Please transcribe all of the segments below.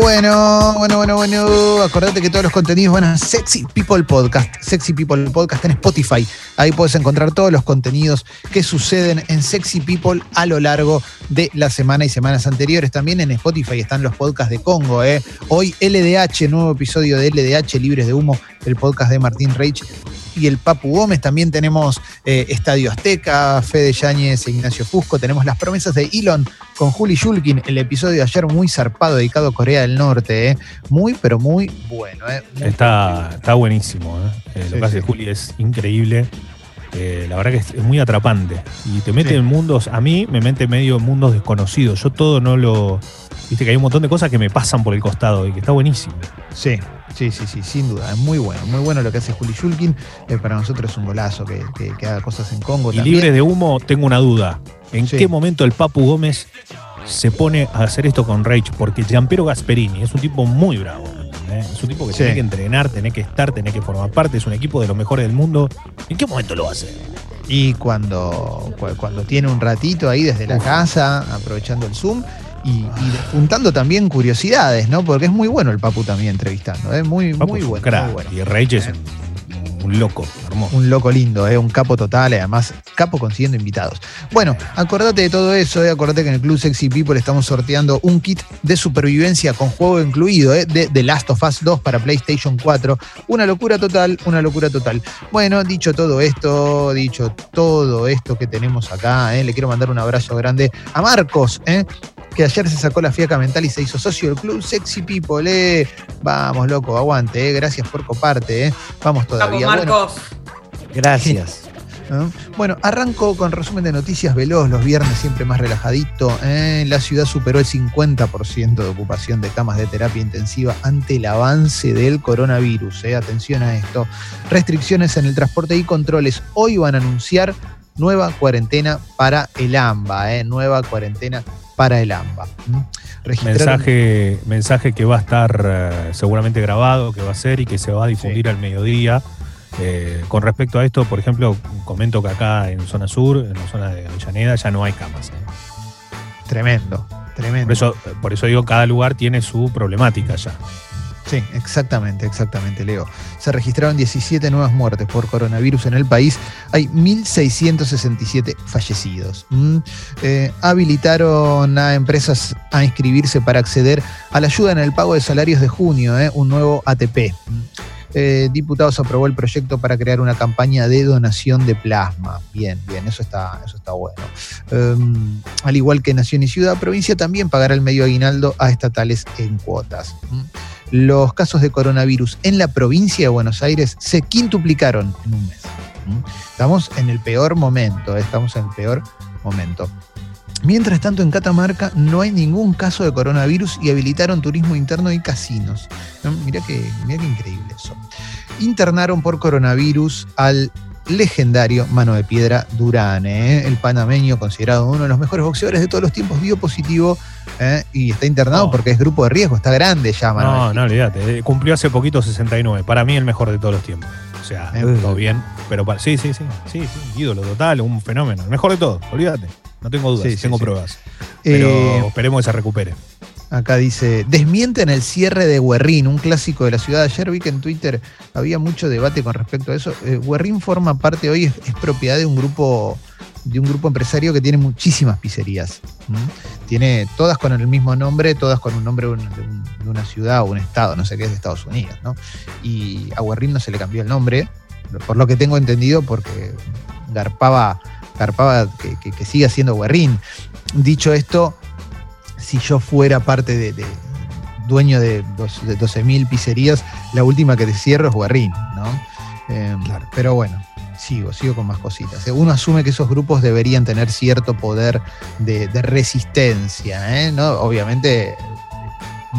Bueno, bueno, bueno, bueno. Acordate que todos los contenidos van a Sexy People Podcast. Sexy People Podcast en Spotify. Ahí puedes encontrar todos los contenidos que suceden en Sexy People a lo largo de la semana y semanas anteriores. También en Spotify están los podcasts de Congo. ¿eh? Hoy LDH, nuevo episodio de LDH Libres de Humo, el podcast de Martín Reich y el Papu Gómez. También tenemos eh, Estadio Azteca, Fede Yáñez e Ignacio Fusco. Tenemos las promesas de Elon con Juli Shulkin. El episodio de ayer muy zarpado, dedicado a Corea del Norte. ¿eh? Muy, pero muy bueno. ¿eh? Muy Está, está buenísimo. Sí, lo que hace sí. Juli es increíble. Eh, la verdad que es, es muy atrapante. Y te mete Sí. en mundos, a mí me mete medio en mundos desconocidos. Yo todo no lo. Viste que hay un montón de cosas que me pasan por el costado y que está buenísimo. Sí, sí, sí, sí, sin duda. Es muy bueno, muy bueno lo que hace Juli Shulkin. Eh, para nosotros es un golazo que, que- que haga cosas en Congo Y también. libre de humo, tengo una duda. ¿En Sí. qué momento el Papu Gómez se pone a hacer esto con Rage? Porque Giampiero Gasperini es un tipo muy bravo. Es un tipo que Sí. tiene que entrenar, tiene que estar, tiene que formar parte, es un equipo de los mejores del mundo. ¿En qué momento lo hace? Y cuando, cu- cuando tiene un ratito ahí desde la Uf. casa, aprovechando el Zoom y, y juntando también curiosidades, ¿no? Porque es muy bueno el Papu también entrevistando, ¿eh? Muy, Papu muy bueno. crack, muy bueno. Y Rage es un, loco, hermoso. Un loco lindo, ¿eh? un capo total, además, capo consiguiendo invitados. Bueno, acordate de todo eso, ¿eh? acordate que en el Club Sexy People estamos sorteando un kit de supervivencia con juego incluido, ¿eh? de The Last of Us 2 para PlayStation 4. Una locura total, una locura total. Bueno, dicho todo esto, dicho todo esto que tenemos acá, ¿eh? le quiero mandar un abrazo grande a Marcos, ¿eh? Que ayer se sacó la fiaca mental y se hizo socio del Club Sexy People. ¿eh? Vamos, loco, aguante, ¿eh? gracias por coparte. ¿eh? Vamos todavía. Bueno, Marcos. Gracias. ¿no? Bueno, arranco con resumen de noticias veloz, los viernes siempre más relajadito. ¿eh? La ciudad superó el 50% de ocupación de camas de terapia intensiva ante el avance del coronavirus. ¿eh? Atención a esto. Restricciones en el transporte y controles. Hoy van a anunciar nueva cuarentena para el AMBA. ¿eh? Nueva cuarentena para el AMBA. Mensaje, mensaje que va a estar eh, seguramente grabado, que va a ser y que se va a difundir al mediodía. Eh, con respecto a esto, por ejemplo, comento que acá en zona sur, en la zona de Avellaneda, ya no hay camas. ¿eh? Tremendo, tremendo. Por eso, por eso digo, cada lugar tiene su problemática ya. Sí, exactamente, exactamente, Leo. Se registraron 17 nuevas muertes por coronavirus en el país. Hay 1.667 fallecidos. ¿Mm? Eh, habilitaron a empresas a inscribirse para acceder a la ayuda en el pago de salarios de junio, ¿eh? un nuevo ATP. ¿Mm? Eh, diputados aprobó el proyecto para crear una campaña de donación de plasma. Bien, bien, eso está, eso está bueno. Um, al igual que Nación y Ciudad, provincia también pagará el medio aguinaldo a estatales en cuotas. ¿Mm? Los casos de coronavirus en la provincia de Buenos Aires se quintuplicaron en un mes. Estamos en el peor momento, ¿eh? estamos en el peor momento. Mientras tanto, en Catamarca no hay ningún caso de coronavirus y habilitaron turismo interno y casinos. Mirá que increíble eso. Internaron por coronavirus al legendario Mano de Piedra Durán, ¿eh? el panameño considerado uno de los mejores boxeadores de todos los tiempos, dio positivo ¿eh? y está internado No. porque es grupo de riesgo, está grande ya, Mano. No, no, olvídate. eh, Cumplió hace poquito 69. Para mí el mejor de todos los tiempos. O sea, Eh, todo bien. Pero para, sí, sí, sí, sí, sí. Ídolo total, un fenómeno. El mejor de todos, olvídate. No tengo dudas, Sí, sí, tengo pruebas. Pero esperemos que se recupere. Acá dice, desmienten el cierre de Guerrín, un clásico de la ciudad. Ayer vi que en Twitter había mucho debate con respecto a eso. Eh, Guerrín forma parte hoy, es, propiedad de un grupo de un grupo empresario que tiene muchísimas pizzerías. Tiene todas con el mismo nombre, todas con un nombre de, un- de un- de una ciudad o un estado, no sé qué es de Estados Unidos, ¿no? Y a Guerrín no se le cambió el nombre, por lo que tengo entendido, porque garpaba, garpaba que, que- que siga siendo Guerrín. Dicho esto, si yo fuera parte de, de- dueño de, dos- de 12.000 pizzerías, la última que te cierro es Guerrín, ¿no? Eh, Pero bueno, sigo, sigo con más cositas. Eh, Uno asume que esos grupos deberían tener cierto poder de, de resistencia, ¿eh? ¿no? Obviamente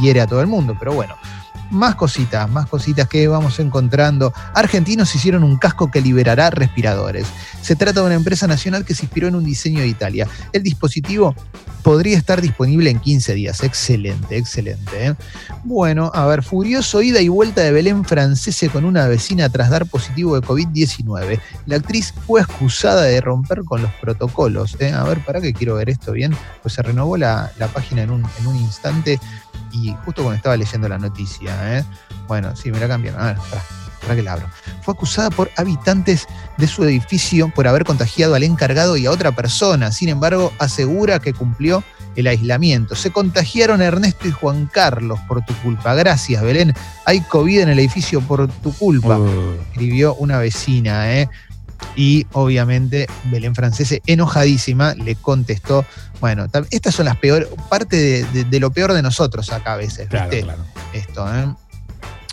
hiere a todo el mundo, pero bueno. Más cositas, más cositas que vamos encontrando. Argentinos hicieron un casco que liberará respiradores. Se trata de una empresa nacional que se inspiró en un diseño de Italia. El dispositivo podría estar disponible en 15 días. Excelente, excelente. ¿eh? Bueno, a ver, furioso ida y vuelta de Belén francese con una vecina tras dar positivo de COVID-19. La actriz fue acusada de romper con los protocolos. ¿eh? A ver, para que quiero ver esto bien. Pues se renovó la, la página en un, en un instante. Y justo cuando estaba leyendo la noticia, ¿eh? bueno, sí, me la cambiaron. A ver, para, para que la abro. Fue acusada por habitantes de su edificio por haber contagiado al encargado y a otra persona. Sin embargo, asegura que cumplió el aislamiento. Se contagiaron Ernesto y Juan Carlos por tu culpa. Gracias, Belén. Hay COVID en el edificio por tu culpa. Uh, Escribió una vecina, ¿eh? Y obviamente Belén Francese, enojadísima, le contestó, bueno, estas son las peores, parte de, de- de lo peor de nosotros acá a veces, claro, ¿viste? claro. Esto, ¿eh?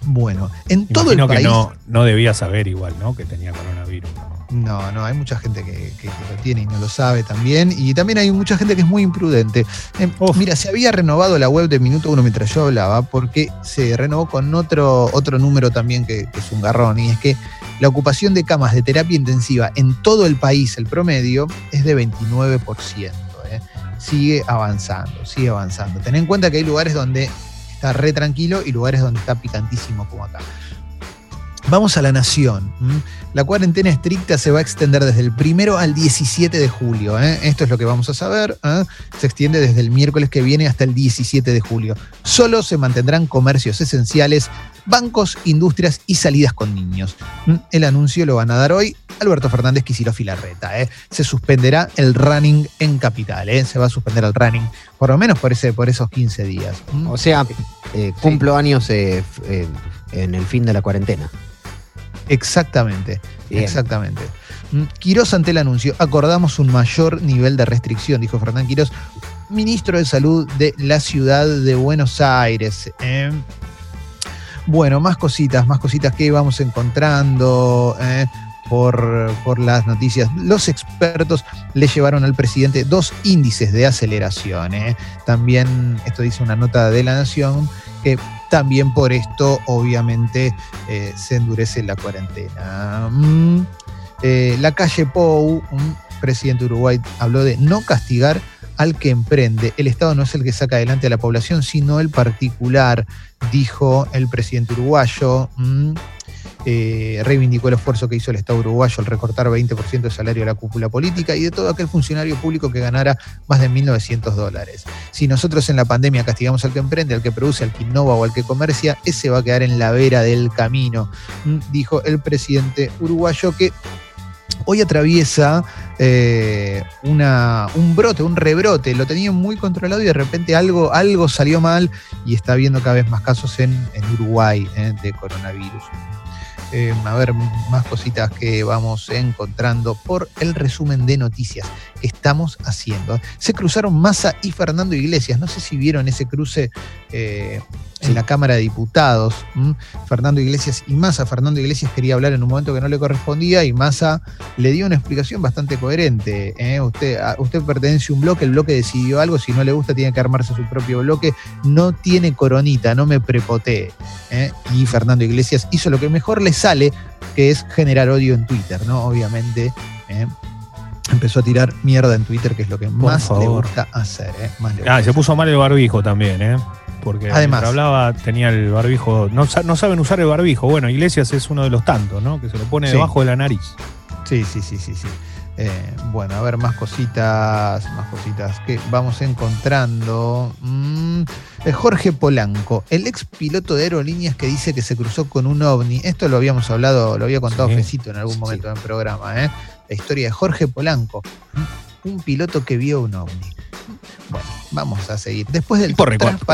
Bueno, en todo el que país... no, no debía saber igual, ¿no? Que tenía coronavirus. ¿no? No, hay mucha gente que, que- que lo tiene y no lo sabe también. Y también hay mucha gente que es muy imprudente. Eh, Uf. mira, se había renovado la web de Minuto Uno mientras yo hablaba, porque se renovó con otro, otro número también que, que es un garrón, y es que la ocupación de camas de terapia intensiva en todo el país, el promedio, es de 29%. ¿eh? Sigue avanzando, sigue avanzando. Ten en cuenta que hay lugares donde re tranquilo y lugares donde está picantísimo como acá. Vamos a la nación. La cuarentena estricta se va a extender desde el primero al 17 de julio. ¿eh? Esto es lo que vamos a saber. ¿eh? Se extiende desde el miércoles que viene hasta el 17 de julio. Solo se mantendrán comercios esenciales, bancos, industrias y salidas con niños. El anuncio lo van a dar hoy Alberto Fernández Quisilo Filarreta. ¿eh? Se suspenderá el running en Capital. Se va a suspender el running, por lo menos por, ese, por esos 15 días. O sea, cumplo años en el fin de la cuarentena. Exactamente. Bien. Exactamente. Mm, Quirós ante el anuncio, acordamos un mayor nivel de restricción, dijo Fernán Quirós, ministro de Salud de la ciudad de Buenos Aires. ¿eh? Bueno, más cositas, más cositas que vamos encontrando ¿eh? por, por las noticias. Los expertos le llevaron al presidente dos índices de aceleración. ¿eh? También, esto dice una nota de la Nación, que también por esto, obviamente, eh, se endurece la cuarentena. Mm, eh, la calle Pou, presidente de Uruguay, habló de no castigar al que emprende. El Estado no es el que saca adelante a la población, sino el particular, dijo el presidente uruguayo. Mm, eh, reivindicó el esfuerzo que hizo el Estado uruguayo al recortar 20% del salario de la cúpula política y de todo aquel funcionario público que ganara más de 1.900 dólares. Si nosotros en la pandemia castigamos al que emprende, al que produce, al que innova o al que comercia, ese va a quedar en la vera del camino, mm, dijo el presidente uruguayo que hoy atraviesa eh, un brote, un rebrote. Lo tenía muy controlado y de repente algo, algo salió mal y está habiendo cada vez más casos en, en Uruguay eh, de coronavirus. Eh, a ver, más cositas que vamos encontrando por el resumen de noticias que estamos haciendo. Se cruzaron Massa y Fernando Iglesias. No sé si vieron ese cruce eh, en la Cámara de Diputados. Fernando Iglesias y Massa. Fernando Iglesias quería hablar en un momento que no le correspondía y Massa le dio una explicación bastante coherente. ¿eh? Usted pertenece a un bloque, el bloque decidió algo, si no le gusta tiene que armarse su propio bloque. No tiene coronita, no me prepotee. ¿eh? Y Fernando Iglesias hizo lo que mejor le sale, que es generar odio en Twitter, ¿no? Obviamente. ¿eh? Empezó a tirar mierda en Twitter, que es lo que más le gusta hacer. ¿eh? Más le Ah, se puso mal el barbijo también, ¿eh? Porque Además. hablaba tenía el barbijo. No, sa- no saben usar el barbijo. Bueno, Iglesias es uno de los tantos, ¿no? Que se lo pone Sí. debajo de la nariz. Sí, sí, sí, sí, sí. Eh, bueno, a ver, más cositas, más cositas que vamos encontrando. Mm, eh, Jorge Polanco, el ex piloto de aerolíneas que dice que se cruzó con un ovni. Esto lo habíamos hablado, lo había contado Sí. Fecito en algún Sí. momento del programa, ¿eh? La historia de Jorge Polanco, un piloto que vio un ovni. Bueno, vamos a seguir. Después del Tipo,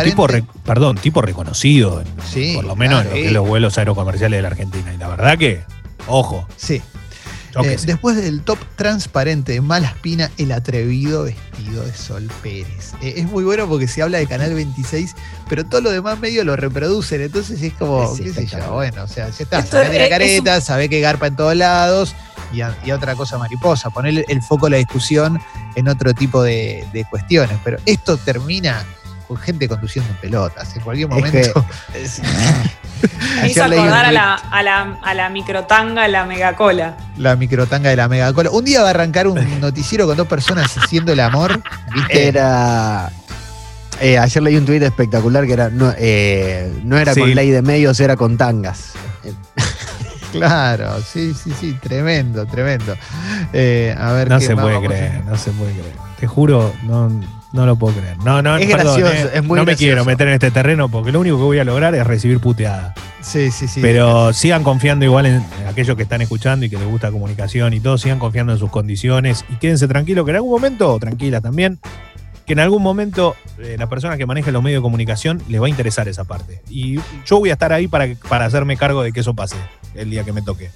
tipo perdón, tipo reconocido, en- Sí, por lo menos claro. en lo que es los vuelos aerocomerciales de la Argentina. Y la verdad que, ojo, Sí, Eh, después del top transparente de Malaspina, el atrevido vestido de Sol Pérez. Eh, es muy bueno porque se habla de Canal 26, pero todo lo demás medio lo reproducen, entonces es como, Es qué sé yo, bueno, o sea, ya está, Esto sacate la careta, sabe que garpa en todos lados y, a- y a otra cosa mariposa, poner el foco de la discusión en otro tipo de, de cuestiones, pero esto termina con gente conduciendo en pelotas, en cualquier Es que- momento. Me hizo acordar a la, a, la, a la microtanga, la megacola. La microtanga de la megacola. Un día va a arrancar un noticiero con dos personas haciendo el amor. ¿viste? Era. eh, ayer leí un tuit espectacular que era. No, eh, no era Sí. con ley de medios, era con tangas. Claro, sí, sí, sí, tremendo, tremendo. Eh, a ver No qué se más puede a- creer, no se puede creer. Te juro, no, no lo puedo creer. No, no, Es perdón, gracioso, eh, es muy No me gracioso. quiero meter en este terreno porque lo único que voy a lograr es recibir puteada. Sí, sí, sí. Pero sigan confiando igual en aquellos que están escuchando y que les gusta comunicación y todo, sigan confiando en sus condiciones y quédense tranquilos que en algún momento, tranquila también, que en algún momento eh, la persona que maneje los medios de comunicación le va a interesar esa parte. Y yo voy a estar ahí para, para hacerme cargo de que eso pase el día que me toque.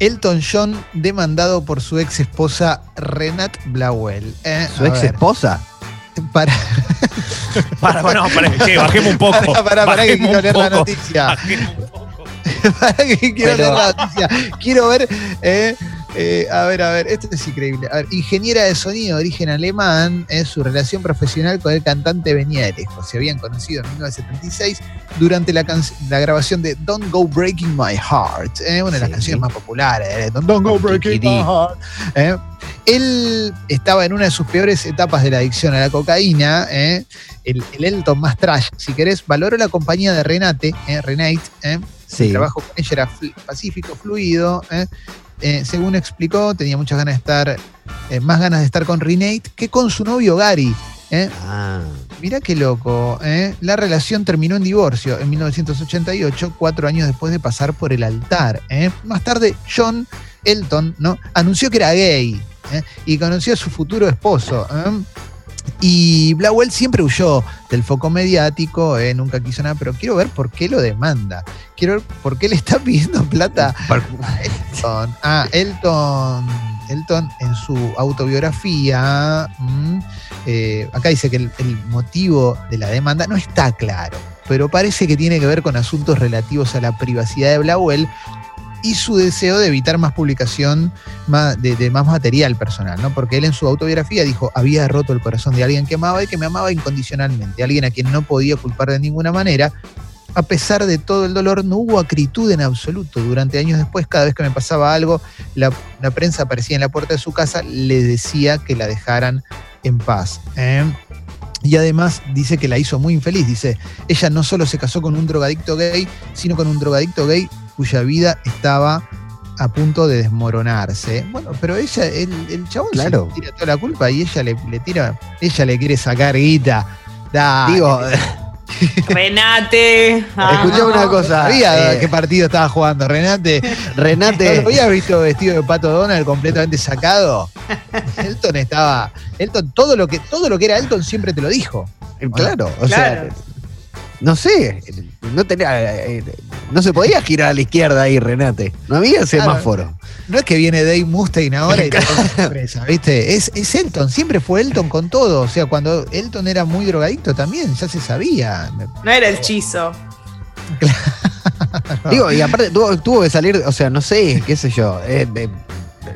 Elton John demandado por su ex esposa Renat Blauel. Eh, Su ex ver, esposa. Para, Para, bueno, para, che, bajemos un poco. para, para, para que quiero leer la noticia. para que quiero leer la noticia. Quiero ver. eh, eh, a ver, a ver, esto es increíble. A ver, ingeniera de sonido de origen alemán, eh, su relación profesional con el cantante venía de lejos. Se habían conocido en 1976 durante la, grabación de Don't Go Breaking My Heart, eh, una de las Sí. canciones más populares. eh, Don't, Don't Go Breaking. My Heart. eh. Él estaba en una de sus peores etapas de la adicción a la cocaína, el, el Elton más trash, si querés, valoró la compañía de Renate, Renate, eh, el Sí. trabajo con ella era fl- pacífico, fluido. ¿eh? Eh, según explicó, tenía muchas ganas de estar, eh, más ganas de estar con Renate que con su novio Gary. ¿eh? Ah, Mirá qué loco. ¿eh? La relación terminó en divorcio en 1988, cuatro años después de pasar por el altar. Más tarde, John Elton ¿no? anunció que era gay y conoció a su futuro esposo. Y Blauel siempre huyó del foco mediático, ¿eh? nunca quiso nada, pero quiero ver por qué lo demanda. Quiero ver por qué le está pidiendo plata a Elton. Ah, Elton, Elton en su autobiografía, mm, eh, acá dice que el, el motivo de la demanda no está claro, pero parece que tiene que ver con asuntos relativos a la privacidad de Blauel y su deseo de evitar más publicación de, más material personal, ¿no? Porque él en su autobiografía dijo, había roto el corazón de alguien que amaba y que me amaba incondicionalmente, alguien a quien no podía culpar de ninguna manera. A pesar de todo el dolor, no hubo acritud en absoluto. Durante años después, cada vez que me pasaba algo, la, la prensa aparecía en la puerta de su casa, le decía que la dejaran en paz. ¿eh? Y además dice que la hizo muy infeliz. Dice, ella no solo se casó con un drogadicto gay, sino con un drogadicto gay cuya vida estaba a punto de desmoronarse. Bueno, pero ella, el, el chabón se le tira toda la culpa y ella le, le tira, ella le quiere sacar guita. Digo, Renate. Ah, Escuchá una cosa. ¿Sabía eh, qué partido estaba jugando Renate? ¿No Renate. lo habías visto vestido de pato Donald completamente sacado? Elton estaba. Elton, todo lo que, todo lo que era Elton siempre te lo dijo. Claro, o Claro. sea, no sé, no tenía, eh, no se podía girar a la izquierda ahí, Renate. No había semáforo. No es que viene Dave Mustaine ahora y te sorpresa, ¿viste? Es, es Elton, siempre fue Elton con todo. O sea, cuando Elton era muy drogadicto también, ya se sabía. No era el chizo. Digo, y aparte tuvo, tuvo que salir, o sea, no sé, qué sé yo. eh, eh,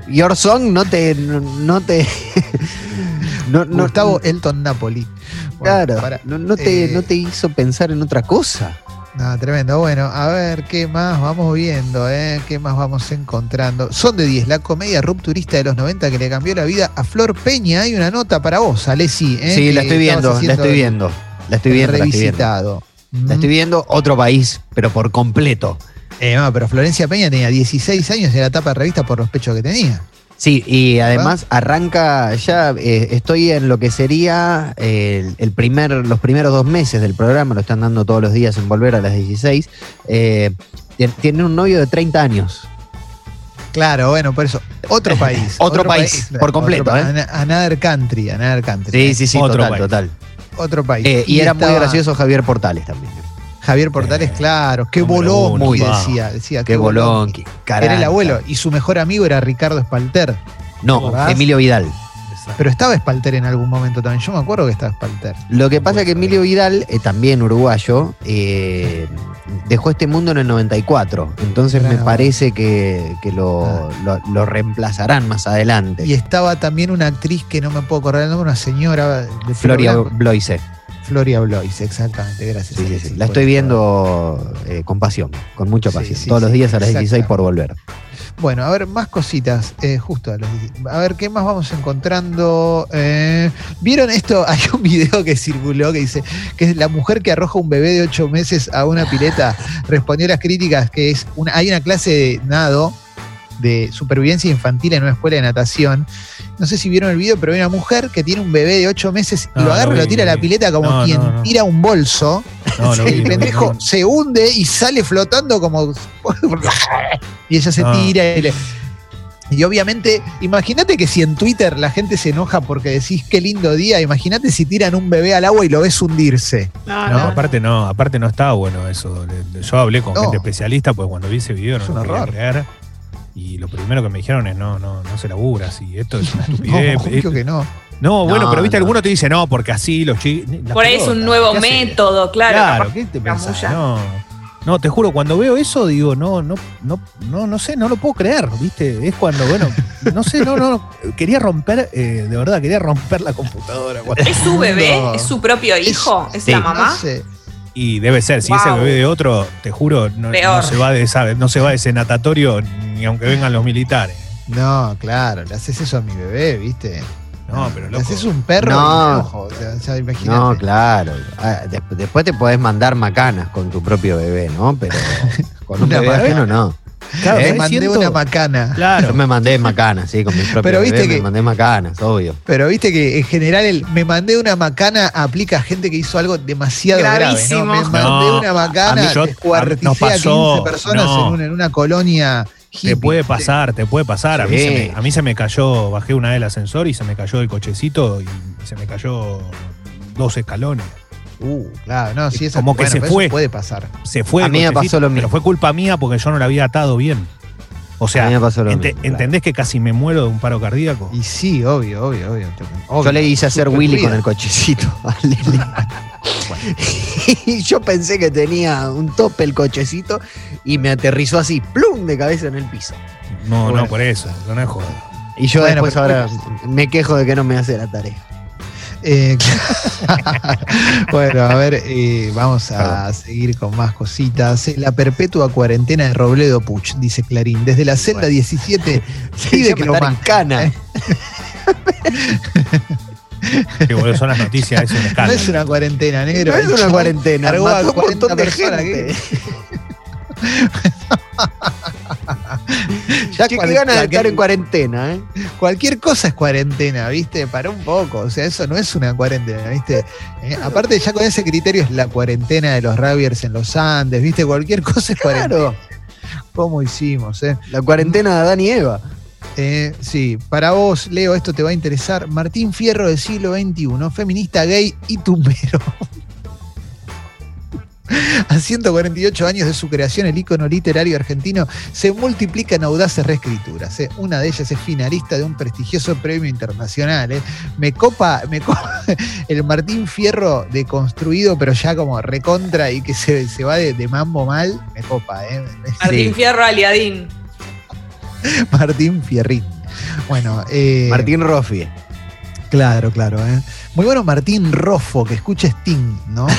Your Song no te. No, no te. no, no- Gustavo Elton Napoli. Claro, para- no, no te, eh, no te hizo pensar en otra cosa. No, tremendo. Bueno, a ver qué más vamos viendo, ¿eh? ¿Qué más vamos encontrando? Son de 10, la comedia rupturista de los 90 que le cambió la vida a Flor Peña. Hay una nota para vos, Alessi. ¿eh? sí, la estoy viendo, la estoy viendo. La estoy viendo, la estoy viendo. revisitado. La estoy viendo, otro país, pero por completo. Eh, no, pero Florencia Peña tenía 16 años y era tapa de revista por los pechos que tenía. Sí, y además arranca ya, eh, estoy en lo que sería eh, el, el primer, los primeros dos meses del programa, lo están dando todos los días en Volver a las 16. eh, tien- tiene un novio de 30 años. Claro, bueno, por eso. Otro país. Otro país, por completo, Otro ¿eh? Another country, another country. Sí, sí, sí, Otro total, país. total. Otro país. Eh, y, era muy gracioso Javier Portales también. Javier Portales, Eh, claro. Qué bolón, uno, muy va. decía. decía Qué bolón, qué Era el abuelo. Y su mejor amigo era Ricardo Espalter. No. Emilio Vidal. Pero estaba Espalter en algún momento también. Yo me acuerdo que estaba Espalter. Lo que pasa es que Emilio Vidal, eh, también uruguayo, eh, dejó este mundo en el 94. Entonces me parece que, que lo, lo- lo reemplazarán más adelante. Y estaba también una actriz que no me puedo acordar el nombre, una señora de Floria. Bloise. Floria Blois, exactamente. Gracias. Sí, sí, sí. La estoy esto. viendo eh, con pasión, con mucha pasión. Todos los días a las 16 exacto. por volver. Bueno, a ver, más cositas. eh, justo a, los- a ver, ¿qué más vamos encontrando? Eh, ¿Vieron esto? Hay un video que circuló que dice que es la mujer que arroja un bebé de ocho meses a una pileta. Respondió a las críticas que es una, hay una clase de nado de supervivencia infantil en una escuela de natación. No sé si vieron el video, pero hay una mujer que tiene un bebé de ocho meses y No, lo agarra lo y lo tira a la pileta como No, quien no, no. tira un bolso. No, el pendejo se hunde y sale flotando como. y ella se No. tira y le- Y obviamente, imagínate que si en Twitter la gente se enoja porque decís qué lindo día, imagínate si tiran un bebé al agua y lo ves hundirse. No, No, no. aparte no, aparte no está bueno eso. Yo hablé con No. gente especialista, pues cuando vi ese video no Es un lo creer. Y lo primero que me dijeron es no, no, no se labura así, esto es una No, estupidez. obvio que no. No, bueno, No, pero viste, no. alguno te dice no, porque así los chicos. Por ahí es un nuevo método, claro. Claro, capaz ¿qué te pensás? No, no, te juro, cuando veo eso, digo, no, no, no, no, no sé, no lo puedo creer, ¿viste? Es cuando, bueno, no sé, no, no, quería romper, eh, de verdad, quería romper la computadora. cuando- ¿Es su bebé? No. ¿Es su propio hijo? ¿Es la No mamá? sé. Y debe ser, si es el Wow. bebé de otro, te juro, no, se va de esa, no se va de ese natatorio ni aunque vengan los militares. No, claro, le haces eso a mi bebé, ¿viste? No, pero Le loco. haces un perro No. y me enojo, o sea, ya imagínate. No, claro. Ah, des- después te podés mandar macanas con tu propio bebé, ¿no? Pero con un Una bebé ajeno no. Claro, Me ¿sabes? mandé Siento- una macana. Yo Claro. me mandé macanas, sí, con mis propios Pero viste bebés que- me mandé macanas, obvio. Pero viste que en general el me mandé una macana aplica a gente que hizo algo demasiado Gravísimo. grave. ¿no? Me mandé No, una macana, yo- a pasó, 15 personas no. en, una, en una colonia Te hippie. puede pasar, te puede pasar. A, mí se me, a mí se me cayó, bajé una vez el ascensor y se me cayó el cochecito y se me cayó dos escalones. Uh, claro, no, sí, eso, Como que se pero eso fue. puede pasar. Se fue A mí me pasó lo pero mismo. fue culpa mía porque yo no la había atado bien. O sea, claro. ¿entendés que casi me muero de un paro cardíaco? Y sí, obvio, obvio, obvio. obvio. Yo le hice hacer Willy con el cochecito a y yo pensé que tenía un tope el cochecito y me aterrizó así, plum, de cabeza en el piso. No, Bueno. no, por eso, no es joda. Y yo Bueno, después pero- ahora me quejo de que no me hace la tarea. Eh, bueno, a ver, eh, vamos a seguir con más cositas. Eh, La perpetua cuarentena de Robledo Puch, dice Clarín. Desde la celda 17 pide que lo estar en más. cana. Que boludo, son las noticias, es un No es una cuarentena, negro. No es una cuarentena, a mató un 40 montón de gente. Ya Che, cual- qué ganas de estar en cuarentena, ¿eh? Cualquier cosa es cuarentena, ¿viste? Para un poco. O sea, eso no es una cuarentena, ¿viste? Eh, aparte, ya con ese criterio es la cuarentena de los Raviers en los Andes, ¿viste? Cualquier cosa es cuarentena. Claro, ¿Cómo hicimos, eh? la cuarentena de Adán y Eva. Eh, sí, para vos, Leo, esto te va a interesar. Martín Fierro del siglo XXI, feminista gay y tumbero. A 148 años de su creación, el ícono literario argentino se multiplica en audaces reescrituras. eh. Una de ellas es finalista de un prestigioso premio internacional. eh. Me copa, me copa el Martín Fierro deconstruido, pero ya como recontra y que se, se va de, de mambo mal. Me copa, ¿eh? Martín Sí. Fierro Aliadín. Martín Fierrín. Bueno, eh, Martín Roffi. Claro, claro. ¿eh? Muy bueno Martín Rofo, que escucha Sting, ¿no?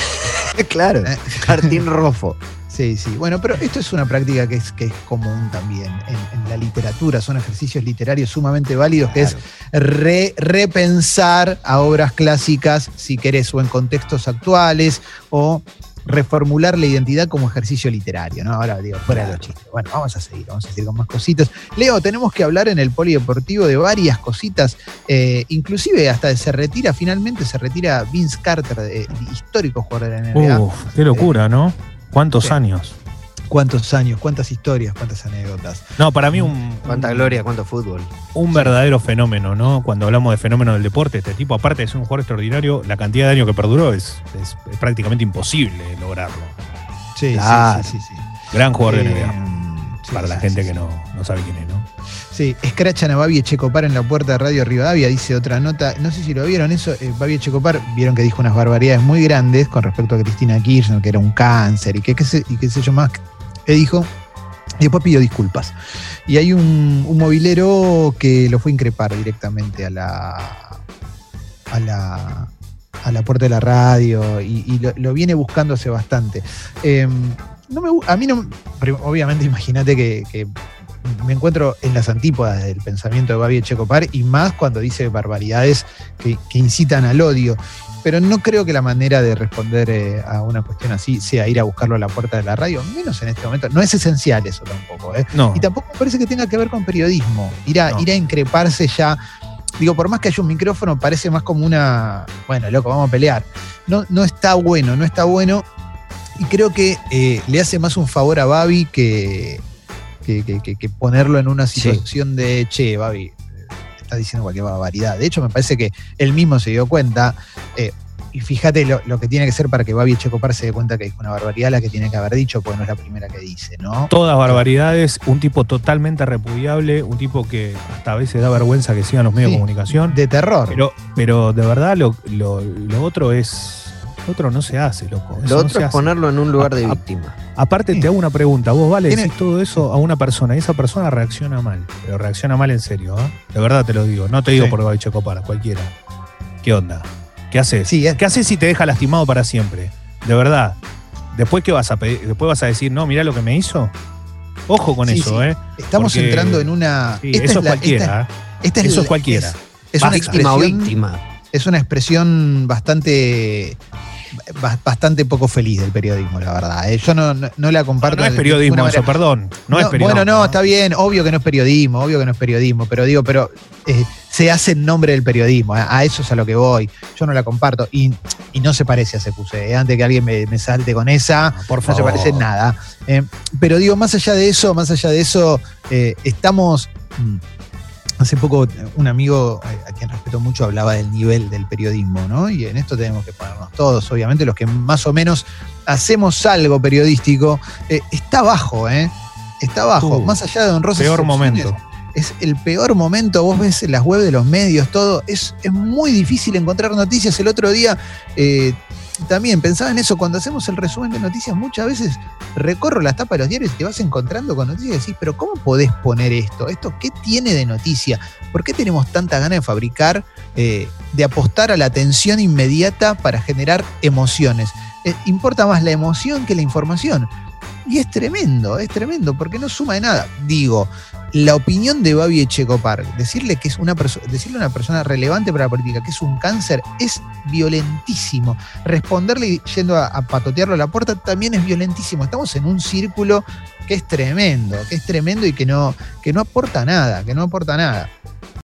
claro, Eh. Martín Rofo. Sí, sí. Bueno, pero esto es una práctica que es, que es común también en, en la literatura. Son ejercicios literarios sumamente válidos, que es re- repensar a obras clásicas, si querés, o en contextos actuales, o reformular la identidad como ejercicio literario, ¿no? Ahora digo, fuera de los chistes. Bueno, vamos a seguir, vamos a seguir con más cositas. Leo, tenemos que hablar en el polideportivo de varias cositas, eh, inclusive hasta se retira, finalmente se retira Vince Carter, eh, histórico jugador de la NBA. Uf, qué locura, ¿no? ¿Cuántos Sí. años? ¿Cuántos años, cuántas historias, cuántas anécdotas? No, para mí un, Cuánta gloria, cuánto fútbol. un verdadero fenómeno, ¿no? Cuando hablamos de fenómeno del deporte, este tipo, aparte de ser un jugador extraordinario, la cantidad de años que perduró es, es- es prácticamente imposible lograrlo. Sí, sí, sí, sí, sí. Gran jugador de Eh, NBA. sí, para la gente sí, que no, no sabe quién es, ¿no? Sí, escrachan a Babi Echecopar en la puerta de Radio Rivadavia, dice otra nota. No sé si lo vieron eso. Eh, Babi Echecopar, vieron que dijo unas barbaridades muy grandes con respecto a Cristina Kirchner, que era un cáncer y que qué sé, y qué sé yo más que dijo. Y después pidió disculpas. Y hay un, un movilero que lo fue a increpar directamente a la. a la. a la puerta de la radio y, lo, viene buscando hace bastante. Eh, no me, a mí no. Obviamente, imagínate que me encuentro en las antípodas del pensamiento de Babi Echecopar y más cuando dice barbaridades que, que incitan al odio. Pero no creo que la manera de responder eh, a una cuestión así sea ir a buscarlo a la puerta de la radio, menos en este momento. No es esencial eso tampoco. ¿eh? No. Y tampoco me parece que tenga que ver con periodismo. Ir a, No. ir a increparse ya. Digo, por más que haya un micrófono, parece más como una. Bueno, loco, vamos a pelear. No, no está bueno, no está bueno. Y creo que eh, le hace más un favor a Babi que, que, que- que- que ponerlo en una Sí. situación de che, Babi, eh, estás diciendo cualquier barbaridad. De hecho, me parece que él mismo se dio cuenta. eh, y fíjate lo, lo que tiene que ser para que Babi Echecopar se dé cuenta que dijo una barbaridad la que tiene que haber dicho, porque no es la primera que dice, ¿no? Todas barbaridades, un tipo totalmente repudiable, un tipo que hasta a veces da vergüenza que sigan los medios Sí, de comunicación. De terror. Pero, pero de verdad lo, lo- lo otro es. Lo otro no se hace, loco. Eso Lo no otro se es hace. ponerlo en un lugar de Ah, ah, víctima. Aparte, Sí. te hago una pregunta. Vos, vale, decís todo eso a una persona y esa persona reacciona mal. Pero reacciona mal en serio, ¿eh? De verdad te lo digo. No te digo Sí. por Babi Checopar, cualquiera. ¿Qué onda? ¿Qué haces? Sí, es- ¿Qué haces si te deja lastimado para siempre? De verdad. Después, ¿qué vas a pedir? Después vas a decir, no, mirá lo que me hizo. Ojo con Sí, eso, sí. ¿eh? Estamos porque- entrando en una. Sí, esta eso es la- cualquiera. esta- ¿eh? esta es Eso la- es cualquiera. Es, es una. Víctima o víctima. Es una expresión bastante. Ba- Bastante poco feliz del periodismo, la verdad. ¿eh? Yo no, no, no la comparto. no es periodismo eso, perdón. No, es periodismo. Bueno, no, está bien, obvio que no es periodismo, obvio que no es periodismo, pero digo, pero eh, se hace en nombre del periodismo, a, a eso es a lo que voy. Yo no la comparto y, y no se parece a CQC. ¿eh? Antes que alguien me, me salte con esa, No, por no se favor. parece en nada. Pero digo, más allá de eso, más allá de eso, estamos. mm, Hace poco un amigo a quien respeto mucho hablaba del nivel del periodismo, ¿no? Y en esto tenemos que ponernos todos, obviamente los que más o menos hacemos algo periodístico, eh, está bajo, ¿eh? Está bajo, Uh, más allá de honrosas Peor momento. es el peor momento. Vos ves en las web de los medios, todo. Es, es muy difícil encontrar noticias. El otro día eh, también pensaba en eso. Cuando hacemos el resumen de noticias, muchas veces recorro las tapas de los diarios y te vas encontrando con noticias y decís, pero ¿cómo podés poner esto? ¿Esto qué tiene de noticia? ¿Por qué tenemos tanta ganas de fabricar, eh, de apostar a la atención inmediata para generar emociones? Eh, importa más la emoción que la información. Y es tremendo, es tremendo, porque no suma de nada. Digo, la opinión de Babi Echecopar, decirle que es una decirle a una persona relevante para la política que es un cáncer, es violentísimo. Responderle yendo a, a patotearlo a la puerta también es violentísimo. Estamos en un círculo que es tremendo, que es tremendo y que no, que no aporta nada, que no aporta nada.